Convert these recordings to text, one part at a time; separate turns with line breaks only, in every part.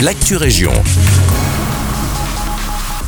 l'actu région.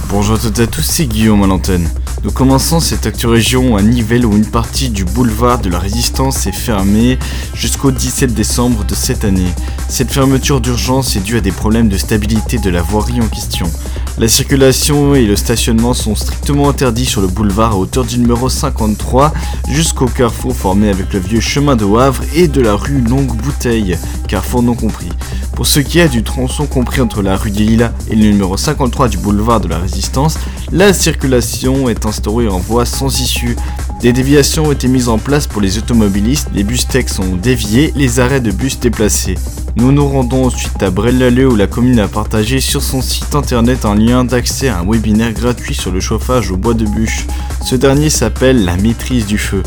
Bonjour à toutes et à tous, c'est Guillaume à l'antenne. Nous commençons cette actu région à Nivelles où une partie du boulevard de la Résistance est fermée jusqu'au 17 décembre de cette année. Cette fermeture d'urgence est due à des problèmes de stabilité de la voirie en question. La circulation et le stationnement sont strictement interdits sur le boulevard à hauteur du numéro 53 jusqu'au carrefour formé avec le vieux chemin de Havre et de la rue Longue Bouteille, carrefour non compris. Pour ce qui est du tronçon compris entre la rue des Lilas et le numéro 53 du boulevard de la Résistance, la circulation est instaurée en voie sans issue. Des déviations ont été mises en place pour les automobilistes, les bus tech sont déviés, les arrêts de bus déplacés. Nous nous rendons ensuite à Brel-l'Alleud où la commune a partagé sur son site internet un lien d'accès à un webinaire gratuit sur le chauffage au bois de bûche. Ce dernier s'appelle La maîtrise du feu.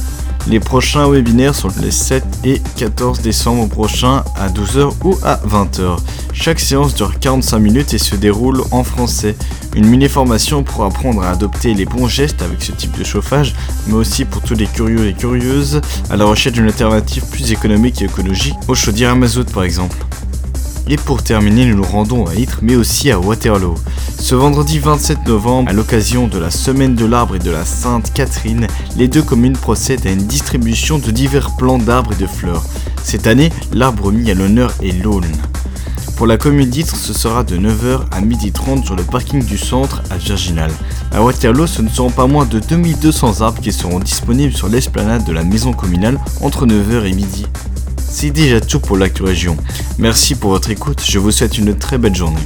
Les prochains webinaires sont les 7 et 14 décembre prochains à 12h ou à 20h. Chaque séance dure 45 minutes et se déroule en français. Une mini-formation pour apprendre à adopter les bons gestes avec ce type de chauffage, mais aussi pour tous les curieux et curieuses à la recherche d'une alternative plus économique et écologique aux chaudières à mazout par exemple. Et pour terminer, nous nous rendons à Ytre, mais aussi à Waterloo. Ce vendredi 27 novembre, à l'occasion de la Semaine de l'arbre et de la Sainte Catherine, les deux communes procèdent à une distribution de divers plants d'arbres et de fleurs. Cette année, l'arbre mis à l'honneur est l'aulne. Pour la commune d'Ytre, ce sera de 9h à 12h30 sur le parking du centre à Virginal. À Waterloo, ce ne seront pas moins de 2200 arbres qui seront disponibles sur l'esplanade de la maison communale entre 9h et midi. C'est déjà tout pour l'actu région. Merci pour votre écoute, je vous souhaite une très belle journée.